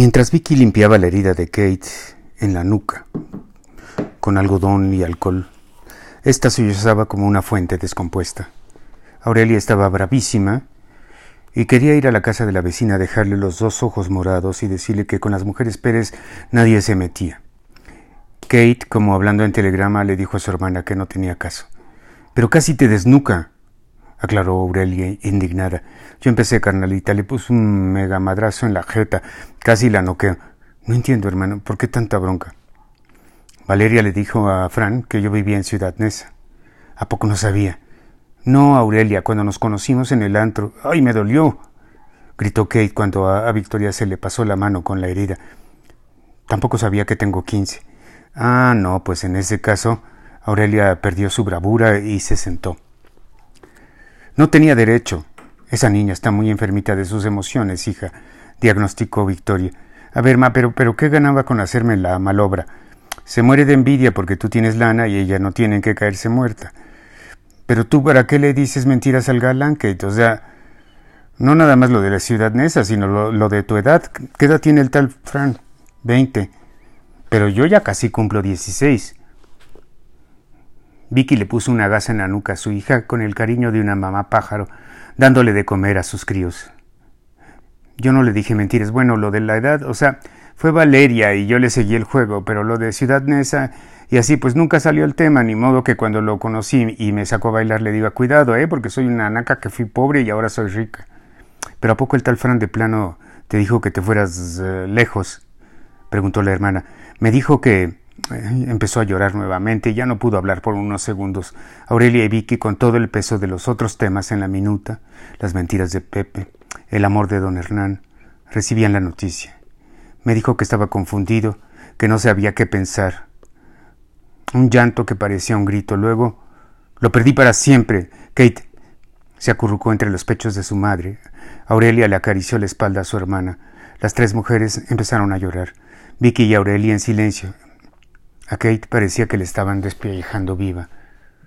Mientras Vicky limpiaba la herida de Kate en la nuca con algodón y alcohol, esta sollozaba como una fuente descompuesta. Aurelia estaba bravísima y quería ir a la casa de la vecina a dejarle los dos ojos morados y decirle que con las mujeres Pérez nadie se metía. Kate, como hablando en telegrama, le dijo a su hermana que no tenía caso. Pero casi te desnuca, aclaró Aurelia indignada. Yo empecé, carnalita, le puse un mega madrazo en la jeta, casi la noqueo. No entiendo, hermano, ¿por qué tanta bronca? Valeria le dijo a Fran que yo vivía en Ciudad Neza. ¿A poco no sabía? No, Aurelia, cuando nos conocimos en el antro. ¡Ay, me dolió! gritó Kate cuando a, Victoria se le pasó la mano con la herida. Tampoco sabía que tengo quince. Ah, no, pues en ese caso Aurelia perdió su bravura y se sentó. No tenía derecho. Esa niña está muy enfermita de sus emociones, hija, diagnosticó Victoria. A ver, ma, pero, pero ¿qué ganaba con hacerme la malobra? Se muere de envidia porque tú tienes lana y ella no tiene que caerse muerta. Pero tú, ¿para qué le dices mentiras al galán, Kate? O sea, no nada más lo de la ciudad Nesa, sino lo, lo de tu edad. ¿Qué edad tiene el tal Fran? Veinte. Pero yo ya casi cumplo dieciséis. Vicky le puso una gasa en la nuca a su hija con el cariño de una mamá pájaro, dándole de comer a sus críos. Yo no le dije mentiras. Bueno, lo de la edad, o sea, fue Valeria y yo le seguí el juego, pero lo de Ciudad Nesa y así pues nunca salió el tema, ni modo que cuando lo conocí y me sacó a bailar le diga cuidado, eh, porque soy una naca que fui pobre y ahora soy rica. Pero a poco el tal Fran de plano te dijo que te fueras eh, lejos, preguntó la hermana. Me dijo que empezó a llorar nuevamente y ya no pudo hablar por unos segundos. Aurelia y Vicky, con todo el peso de los otros temas en la minuta, las mentiras de Pepe, el amor de don Hernán, recibían la noticia. Me dijo que estaba confundido, que no sabía qué pensar. Un llanto que parecía un grito. Luego, lo perdí para siempre. Kate se acurrucó entre los pechos de su madre. Aurelia le acarició la espalda a su hermana. Las tres mujeres empezaron a llorar. Vicky y Aurelia en silencio. A Kate parecía que le estaban despiellejando viva.